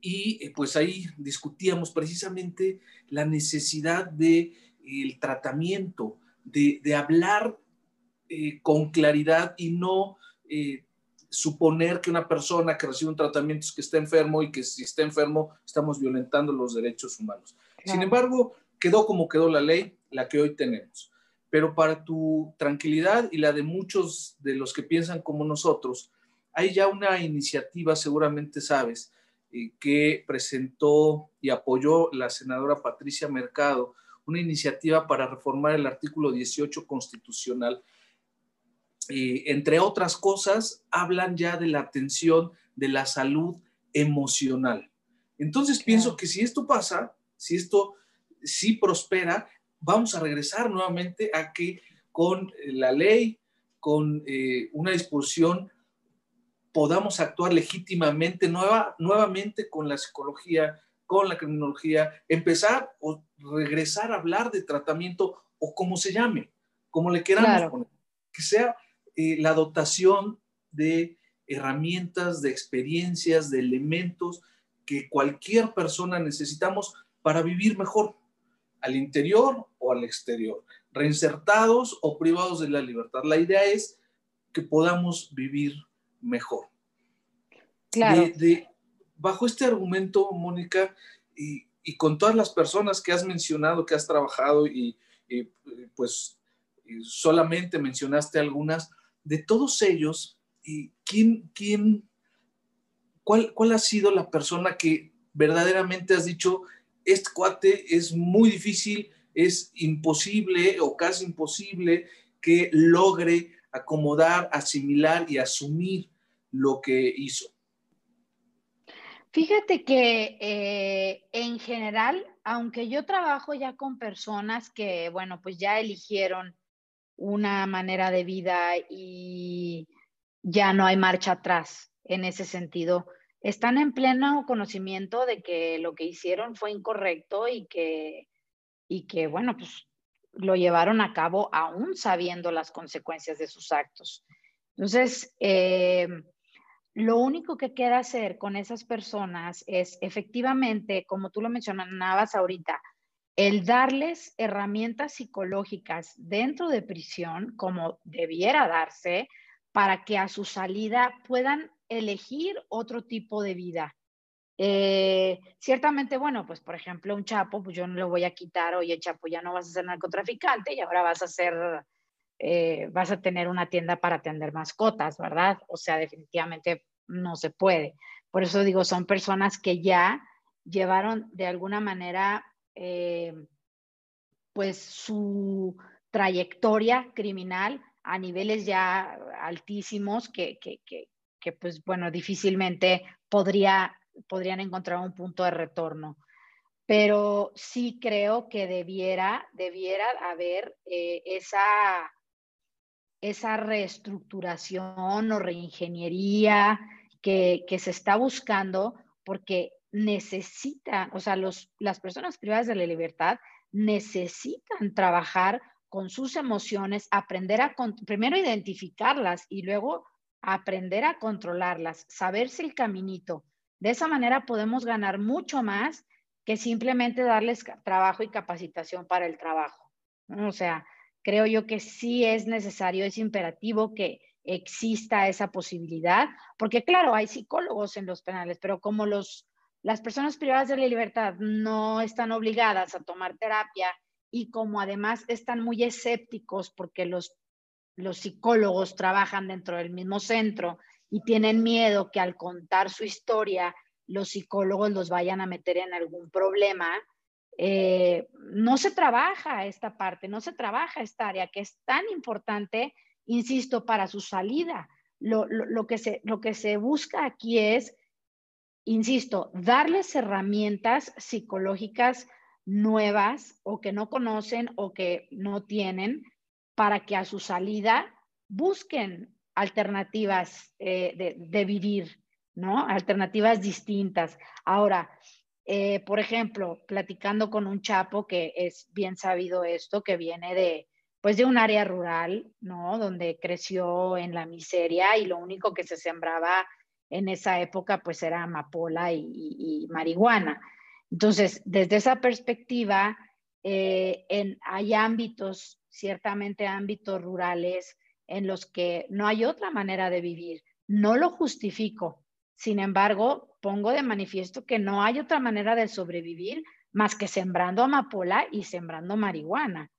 Y pues ahí discutíamos precisamente la necesidad de el tratamiento, de, de hablar con claridad y no suponer que una persona que recibe un tratamiento es que está enfermo y que si está enfermo estamos violentando los derechos humanos. Sin embargo, quedó como quedó la ley, la que hoy tenemos. Pero para tu tranquilidad y la de muchos de los que piensan como nosotros, hay ya una iniciativa, seguramente sabes, eh, que presentó y apoyó la senadora Patricia Mercado, una iniciativa para reformar el artículo 18 constitucional entre otras cosas, hablan ya de la atención de la salud emocional. Entonces pienso que si esto pasa, si esto sí prospera, vamos a regresar nuevamente a que con la ley, con eh, una disposición, podamos actuar legítimamente nueva, nuevamente con la psicología, con la criminología, empezar o regresar a hablar de tratamiento o como se llame, como le queramos poner, que sea eh, la dotación de herramientas, de experiencias, de elementos que cualquier persona necesitamos para vivir mejor, al interior o al exterior, reinsertados o privados de la libertad. La idea es que podamos vivir mejor. Claro. bajo este argumento, Mónica, y, con todas las personas que has mencionado, que has trabajado y, y pues solamente mencionaste algunas, de todos ellos, ¿quién, quién, cuál, cuál ha sido la persona que verdaderamente has dicho, este cuate es muy difícil, es imposible o casi imposible que logre acomodar, asimilar y asumir lo que hizo? Fíjate que eh, en general, aunque yo trabajo ya con personas que, bueno, pues ya eligieron una manera de vida y ya no hay marcha atrás en ese sentido. Están en pleno conocimiento de que lo que hicieron fue incorrecto y que, y que bueno, pues lo llevaron a cabo aún sabiendo las consecuencias de sus actos. Entonces, eh, lo único que queda hacer con esas personas es efectivamente, como tú lo mencionabas ahorita, el darles herramientas psicológicas dentro de prisión, como debiera darse, para que a su salida puedan elegir otro tipo de vida. Eh, ciertamente, bueno, pues por ejemplo, un chapo, pues yo no le voy a quitar, oye, chapo, ya no vas a ser narcotraficante y ahora vas a ser, eh, vas a tener una tienda para atender mascotas, ¿verdad? O sea, definitivamente no se puede. Por eso digo, son personas que ya llevaron de alguna manera eh, pues su trayectoria criminal a niveles ya altísimos que, que, que, pues bueno, difícilmente podría podrían encontrar un punto de retorno. Pero sí creo que debiera, debiera haber eh, esa, esa reestructuración o reingeniería que, que, se está buscando porque necesitan, o sea, los, las personas privadas de la libertad necesitan trabajar con sus emociones, aprender a primero identificarlas y luego aprender a controlarlas, saberse el caminito. De esa manera podemos ganar mucho más que simplemente darles trabajo y capacitación para el trabajo. O sea, creo yo que sí es necesario, es imperativo que exista esa posibilidad, porque claro, hay psicólogos en los penales, pero como los, las personas privadas de la libertad no están obligadas a tomar terapia y como además están muy escépticos porque los, los psicólogos trabajan dentro del mismo centro y tienen miedo que al contar su historia los psicólogos los vayan a meter en algún problema, eh, no se trabaja esta parte, no se trabaja esta área que es tan importante, insisto, para su salida. Lo, lo, que, se, lo que se busca aquí es, insisto, darles herramientas psicológicas nuevas o que no conocen o que no tienen para que a su salida busquen alternativas eh, de, vivir, ¿no? Alternativas distintas. Ahora, eh, por ejemplo, platicando con un chapo que es bien sabido esto, que viene de, pues de un área rural, ¿no? Donde creció en la miseria y lo único que se sembraba en esa época pues era amapola y marihuana. Entonces, desde esa perspectiva, eh, hay ámbitos, ciertamente ámbitos rurales, en los que no hay otra manera de vivir. No lo justifico. Sin embargo, pongo de manifiesto que no hay otra manera de sobrevivir más que sembrando amapola y sembrando marihuana.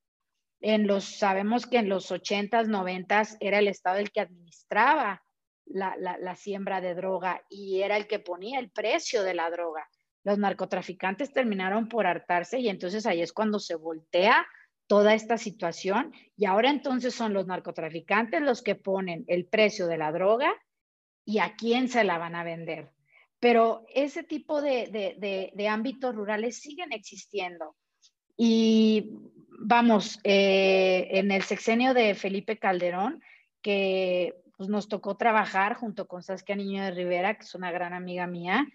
En los, sabemos que en los 80s, 90s era el Estado el que administraba la siembra de droga y era el que ponía el precio de la droga los narcotraficantes terminaron por hartarse y entonces ahí es cuando se voltea toda esta situación y ahora entonces son los narcotraficantes los que ponen el precio de la droga y a quién se la van a vender. Pero ese tipo de, ámbitos rurales siguen existiendo. Y vamos, eh, en el sexenio de Felipe Calderón, que pues, nos tocó trabajar junto con Saskia Niño de Rivera, que es una gran amiga mía,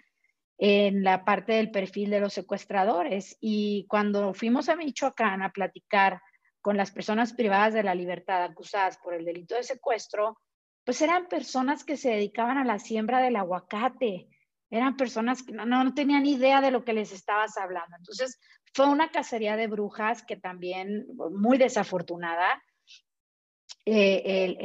en la parte del perfil de los secuestradores. Y cuando fuimos a Michoacán a platicar con las personas privadas de la libertad acusadas por el delito de secuestro, pues eran personas que se dedicaban a la siembra del aguacate, eran personas que no, no tenían idea de lo que les estabas hablando. Entonces, fue una cacería de brujas que también, muy desafortunada, eh,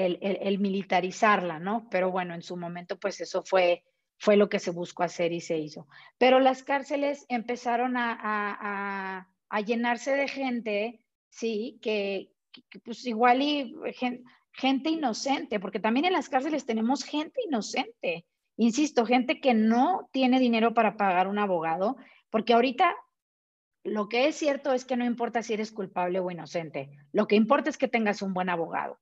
el, militarizarla, ¿no? Pero bueno, en su momento, pues eso fue fue lo que se buscó hacer y se hizo. Pero las cárceles empezaron a, llenarse de gente, sí, que, pues igual y gente, inocente, porque también en las cárceles tenemos gente inocente. Insisto, gente que no tiene dinero para pagar un abogado, porque ahorita lo que es cierto es que no importa si eres culpable o inocente, lo que importa es que tengas un buen abogado.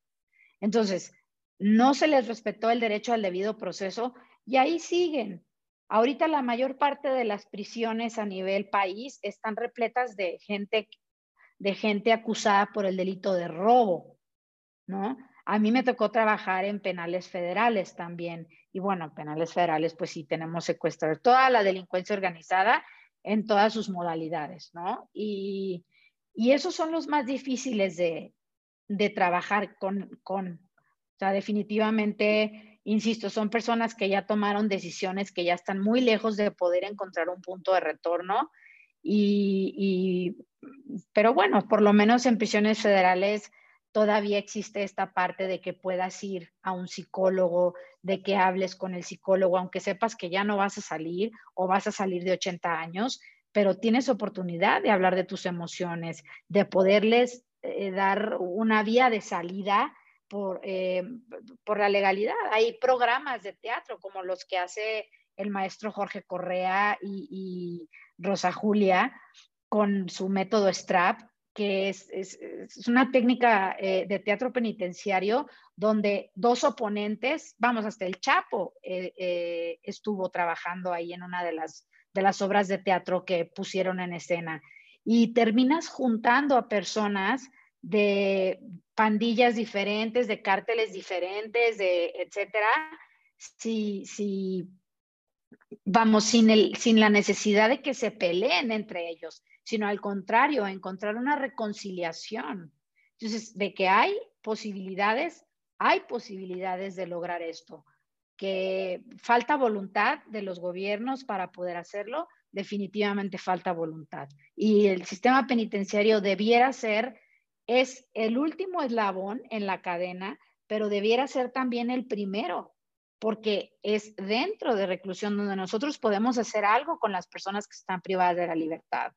Entonces, no se les respetó el derecho al debido proceso y ahí siguen. Ahorita la mayor parte de las prisiones a nivel país están repletas de gente, de gente acusada por el delito de robo, ¿no? A mí me tocó trabajar en penales federales también. Y bueno, penales federales, pues sí, tenemos secuestrar toda la delincuencia organizada en todas sus modalidades, ¿no? Y, y esos son los más difíciles de, de trabajar con, con, o sea, definitivamente Insisto, son personas que ya tomaron decisiones que ya están muy lejos de poder encontrar un punto de retorno. Y, pero bueno, por lo menos en prisiones federales todavía existe esta parte de que puedas ir a un psicólogo, de que hables con el psicólogo, aunque sepas que ya no vas a salir o vas a salir de 80 años, pero tienes oportunidad de hablar de tus emociones, de poderles eh, dar una vía de salida por, eh, por la legalidad. Hay programas de teatro como los que hace el maestro Jorge Correa y, Rosa Julia con su método STRAP que es, una técnica eh, de teatro penitenciario donde dos oponentes, vamos, hasta el Chapo estuvo trabajando ahí en una de las, de las obras de teatro que pusieron en escena. Y terminas juntando a personas de pandillas diferentes, de cárteles diferentes, de etcétera, si, si vamos, sin, el, sin la necesidad de que se peleen entre ellos, sino al contrario, encontrar una reconciliación. Entonces, de que hay posibilidades, hay posibilidades de lograr esto. Que falta voluntad de los gobiernos para poder hacerlo, definitivamente falta voluntad. Y el sistema penitenciario debiera ser, es el último eslabón en la cadena, pero debiera ser también el primero, porque es dentro de reclusión donde nosotros podemos hacer algo con las personas que están privadas de la libertad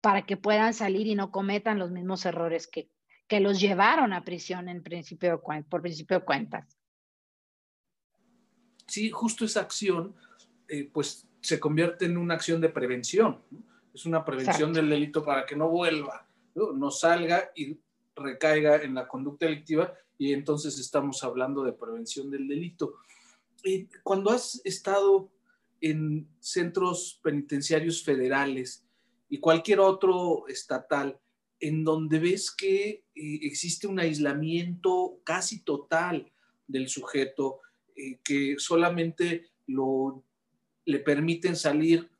para que puedan salir y no cometan los mismos errores que, que los llevaron a prisión en principio por principio de cuentas. Sí, justo esa acción, eh, pues se convierte en una acción de prevención. Es una prevención del delito para que no vuelva, ¿no? no salga y recaiga en la conducta delictiva y entonces estamos hablando de prevención del delito cuando has estado en centros penitenciarios federales y cualquier otro estatal, en donde ves que eh, existe un aislamiento casi total del sujeto, eh, que solamente lo, le permiten salir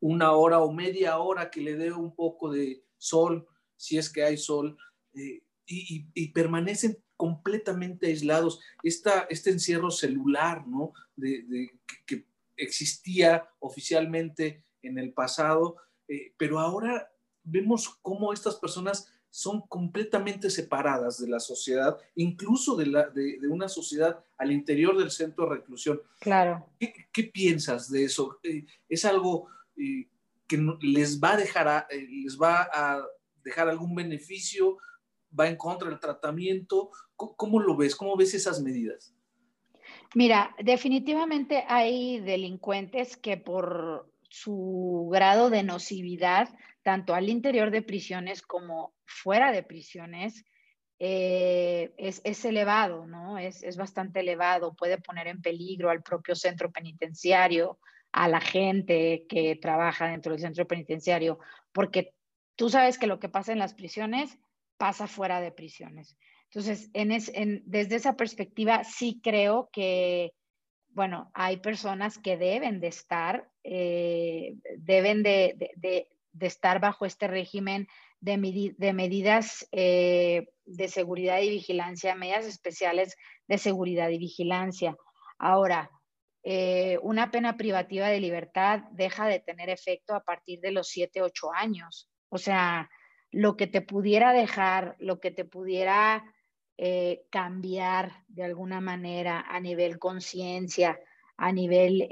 una hora o media hora que le dé un poco de sol, si es que hay sol, eh, y, permanecen completamente aislados. Esta, este encierro celular, ¿no? De, que, existía oficialmente en el pasado, eh, pero ahora vemos cómo estas personas son completamente separadas de la sociedad, incluso de, la, de, una sociedad al interior del centro de reclusión. Claro. ¿Qué, piensas de eso? Eh, ¿Es algo eh, que les va a dejar, les va a dejar algún beneficio? va en contra del tratamiento. ¿Cómo, lo ves? ¿Cómo ves esas medidas? Mira, definitivamente hay delincuentes que por su grado de nocividad, tanto al interior de prisiones como fuera de prisiones, eh, es, elevado, ¿no? Es, es, bastante elevado, puede poner en peligro al propio centro penitenciario, a la gente que trabaja dentro del centro penitenciario, porque tú sabes que lo que pasa en las prisiones pasa fuera de prisiones. Entonces, en desde esa perspectiva, sí creo que, bueno, hay personas que deben de estar, eh, deben de, estar bajo este régimen de, de medidas eh, de seguridad y vigilancia, medidas especiales de seguridad y vigilancia. Ahora, eh, una pena privativa de libertad deja de tener efecto a partir de los 7, 8 años. O sea, lo que te pudiera dejar, lo que te pudiera eh, cambiar de alguna manera a nivel conciencia, a nivel,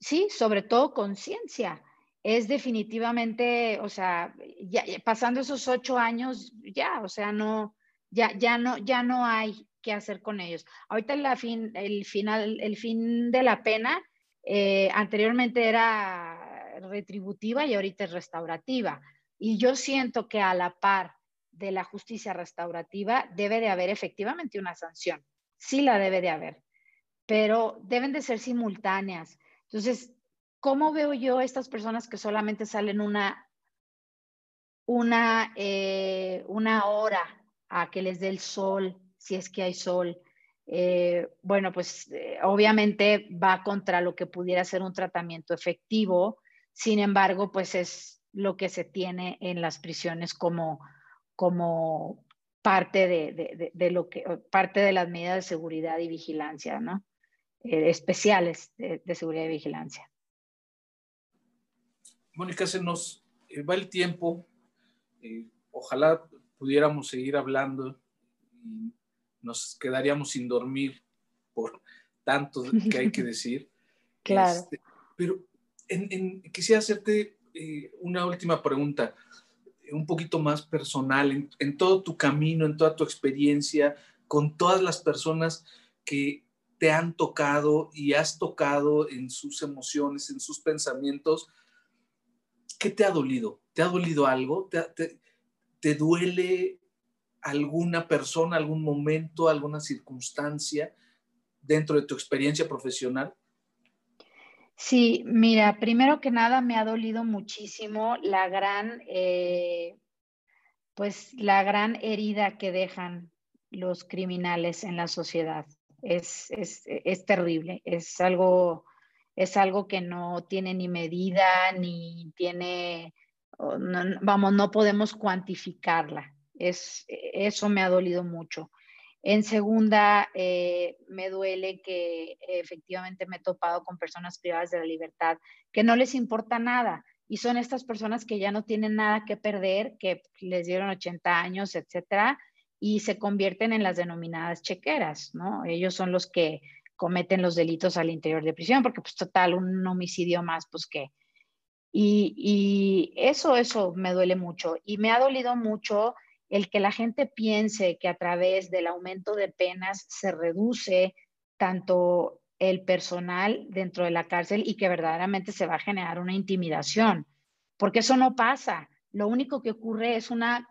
sí, sobre todo conciencia. Es definitivamente, o sea, ya, pasando esos ocho años, ya, o sea, no, ya, ya no, ya no hay qué hacer con ellos. Ahorita la fin, el final, el fin de la pena, eh, anteriormente era retributiva y ahorita es restaurativa. Y yo siento que a la par de la justicia restaurativa debe de haber efectivamente una sanción. Sí la debe de haber, pero deben de ser simultáneas. Entonces, ¿cómo veo yo estas personas que solamente salen una, una, eh, una hora a que les dé el sol, si es que hay sol? Eh, bueno, pues eh, obviamente va contra lo que pudiera ser un tratamiento efectivo sin embargo, pues es lo que se tiene en las prisiones como, como parte de, lo que, parte de las medidas de seguridad y vigilancia, ¿no? Eh, especiales de, seguridad y vigilancia. Mónica, se nos eh, va el tiempo. Eh, ojalá pudiéramos seguir hablando y nos quedaríamos sin dormir por tanto que hay que decir. claro. Este, pero quisiera hacerte eh, una última pregunta, un poquito más personal, en, todo tu camino, en toda tu experiencia, con todas las personas que te han tocado y has tocado en sus emociones, en sus pensamientos. ¿qué te ha dolido? ¿Te ha dolido algo? ¿Te, duele alguna persona, algún momento, alguna circunstancia dentro de tu experiencia profesional? Sí, mira, primero que nada me ha dolido muchísimo la gran, eh, pues la gran herida que dejan los criminales en la sociedad. Es, es, terrible, es algo, es algo que no tiene ni medida, ni tiene, vamos, no podemos cuantificarla. Es, eso me ha dolido mucho. En segunda, eh, me duele que efectivamente me he topado con personas privadas de la libertad que no les importa nada y son estas personas que ya no tienen nada que perder, que les dieron 80 años, etcétera, y se convierten en las denominadas chequeras, ¿no? Ellos son los que cometen los delitos al interior de prisión, porque pues total, un homicidio más, pues qué. Y, y eso, eso me duele mucho. Y me ha dolido mucho el que la gente piense que a través del aumento de penas se reduce tanto el personal dentro de la cárcel y que verdaderamente se va a generar una intimidación, porque eso no pasa. Lo único que ocurre es una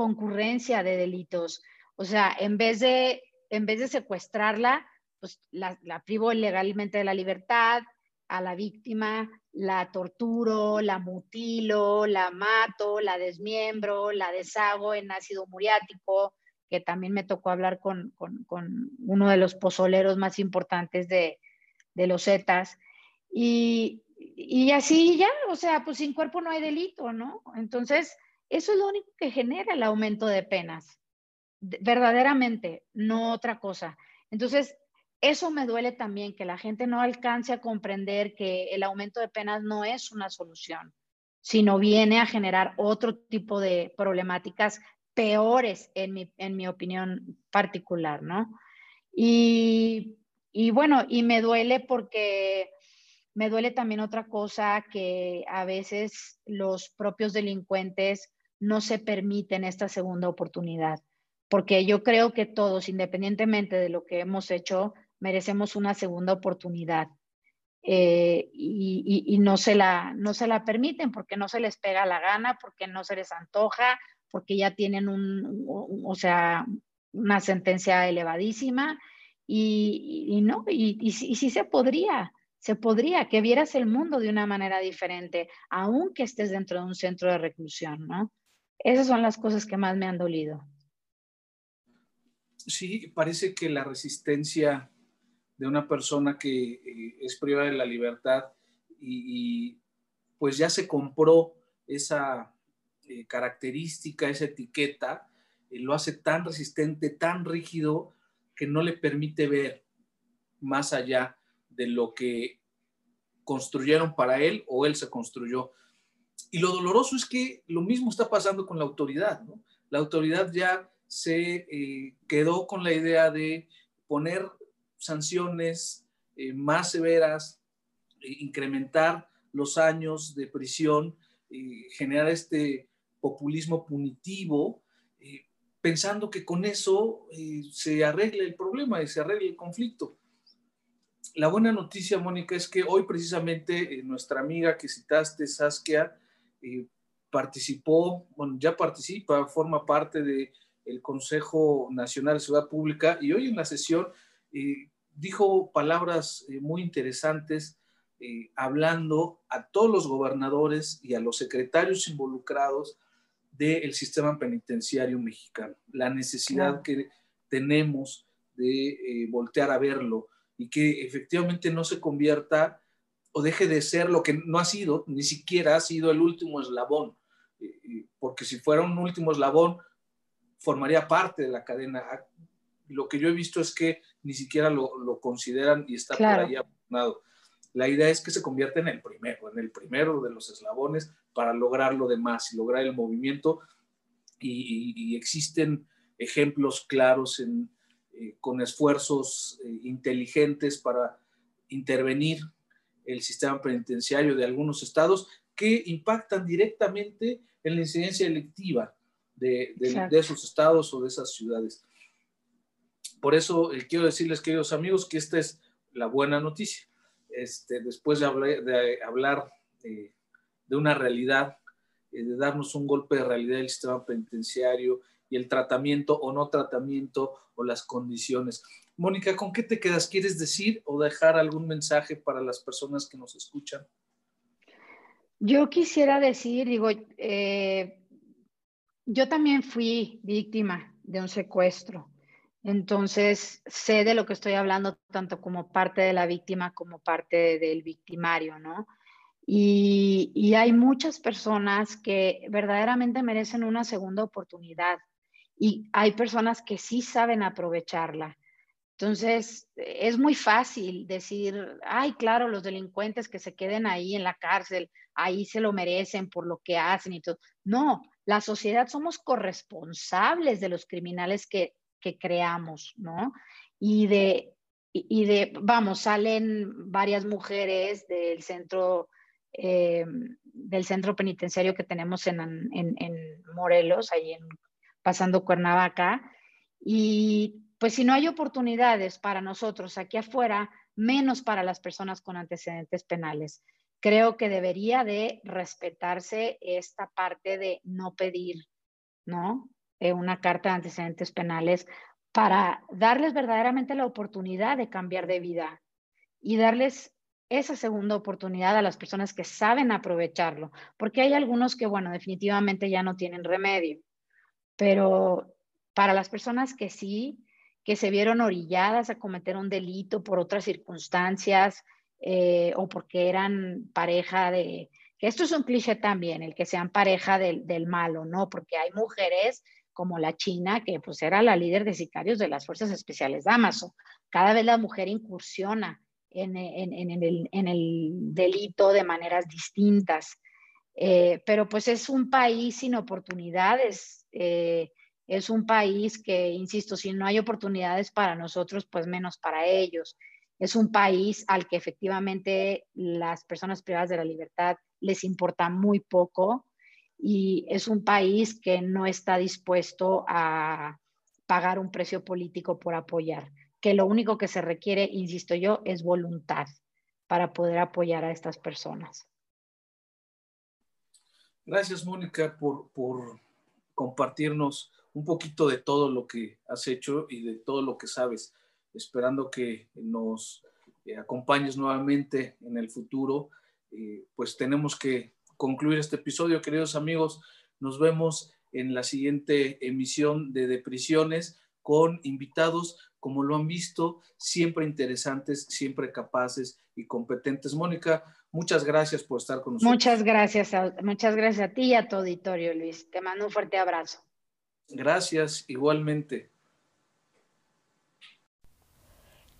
concurrencia de delitos. O sea, en vez de, en vez de secuestrarla, pues la, privo ilegalmente de la libertad, a la víctima, la torturo, la mutilo, la mato, la desmiembro, la deshago en ácido muriático, que también me tocó hablar con, uno de los pozoleros más importantes de, los Zetas. Y, y, así ya, o sea, pues sin cuerpo no hay delito, ¿no? Entonces, eso es lo único que genera el aumento de penas, verdaderamente, no otra cosa. Entonces, eso me duele también, que la gente no alcance a comprender que el aumento de penas no es una solución, sino viene a generar otro tipo de problemáticas peores, en mi, en mi opinión particular, ¿no? Y, y bueno, y me duele porque me duele también otra cosa que a veces los propios delincuentes no se permiten esta segunda oportunidad, porque yo creo que todos, independientemente de lo que hemos hecho, merecemos una segunda oportunidad. Eh, y, no, se la, no se la permiten porque no se les pega la gana, porque no se les antoja, porque ya tienen un, o sea, una sentencia elevadísima y, no, y, sí se podría, se podría que vieras el mundo de una manera diferente, aunque estés dentro de un centro de reclusión, ¿no? Esas son las cosas que más me han dolido. Sí, parece que la resistencia de una persona que eh, es privada de la libertad y, pues ya se compró esa eh, característica, esa etiqueta, eh, lo hace tan resistente, tan rígido, que no le permite ver más allá de lo que construyeron para él o él se construyó. Y lo doloroso es que lo mismo está pasando con la autoridad. ¿no? La autoridad ya se quedó con la idea de poner sanciones eh, más severas, eh, incrementar los años de prisión, eh, generar este populismo punitivo, pensando que con eso se arregle el problema y se arregle el conflicto. La buena noticia, Mónica, es que hoy precisamente nuestra amiga que citaste, Saskia, participó, bueno, ya participa, forma parte del el Consejo Nacional de Ciudad Pública y hoy en la sesión dijo palabras eh, muy interesantes eh, hablando a todos los gobernadores y a los secretarios involucrados del sistema penitenciario mexicano, la necesidad que tenemos de eh, voltear a verlo y que efectivamente no se convierta o deje de ser lo que no ha sido, ni siquiera ha sido el último eslabón, porque si fuera un último eslabón, formaría parte de la cadena lo que yo he visto es que ni siquiera lo, consideran y está por ahí abandonado. La idea es que se convierta en el primero, en el primero de los eslabones para lograr lo demás y lograr el movimiento. Y, existen ejemplos claros eh, con esfuerzos eh, inteligentes para intervenir el sistema penitenciario de algunos estados que impactan directamente en la incidencia electiva de esos estados o de esas ciudades. Por eso eh, quiero decirles, queridos amigos, que esta es la buena noticia. Este, después de, hablar, de, de una realidad, eh, de darnos un golpe de realidad del sistema penitenciario y el tratamiento o no tratamiento o las condiciones. Mónica, ¿con qué te quedas? ¿Quieres decir o dejar algún mensaje para las personas que nos escuchan? Yo quisiera decir, digo, eh, yo también fui víctima de un secuestro. Entonces, sé de lo que estoy hablando tanto como parte de la víctima como parte del victimario, ¿no? Y, y, hay muchas personas que verdaderamente merecen una segunda oportunidad y hay personas que sí saben aprovecharla. Entonces, es muy fácil decir, ay, claro, los delincuentes que se queden ahí en la cárcel, ahí se lo merecen por lo que hacen y todo. No, la sociedad somos corresponsables de los criminales que, que creamos, ¿no? Y de, y de, vamos, salen varias mujeres del centro, eh, del centro penitenciario que tenemos en, en, en Morelos, ahí en, pasando Cuernavaca, y pues si no hay oportunidades para nosotros aquí afuera, menos para las personas con antecedentes penales. Creo que debería de respetarse esta parte de no pedir, ¿no? Eh, una carta de antecedentes penales para darles verdaderamente la oportunidad de cambiar de vida y darles esa segunda oportunidad a las personas que saben aprovecharlo, porque hay algunos que, bueno, definitivamente ya no tienen remedio, pero para las personas que sí, que se vieron orilladas a cometer un delito por otras circunstancias eh, o porque eran pareja de, que esto es un cliché también, el que sean pareja del, del, malo, ¿no? Porque hay mujeres como la China, que pues era la líder de sicarios de las Fuerzas Especiales de Amazon. Cada vez la mujer incursiona en, el, delito de maneras distintas. Eh, pero pues es un país sin oportunidades. Eh, es un país que, insisto, si no hay oportunidades para nosotros, pues menos para ellos. Es un país al que efectivamente las personas privadas de la libertad les importa muy poco y es un país que no está dispuesto a pagar un precio político por apoyar, que lo único que se requiere, insisto yo, es voluntad para poder apoyar a estas personas. Gracias, Mónica, por, compartirnos un poquito de todo lo que has hecho y de todo lo que sabes, esperando que nos eh, acompañes nuevamente en el futuro. Eh, pues tenemos que concluir este episodio, queridos amigos. Nos vemos en la siguiente emisión de Deprisiones con invitados, como lo han visto, siempre interesantes, siempre capaces y competentes. Mónica, muchas gracias por estar con nosotros. Muchas gracias, muchas gracias a ti y a tu auditorio, Luis. Te mando un fuerte abrazo. Gracias, igualmente.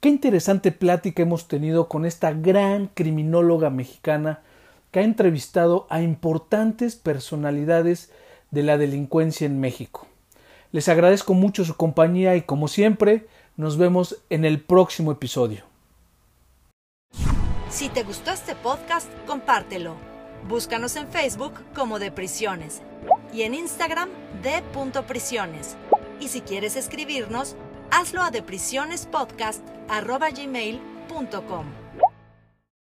Qué interesante plática hemos tenido con esta gran criminóloga mexicana que ha entrevistado a importantes personalidades de la delincuencia en México. Les agradezco mucho su compañía y como siempre, nos vemos en el próximo episodio. Si te gustó este podcast, compártelo. Búscanos en Facebook como de prisiones y en Instagram de prisiones. Y si quieres escribirnos, hazlo a deprisionespodcast.gmail.com.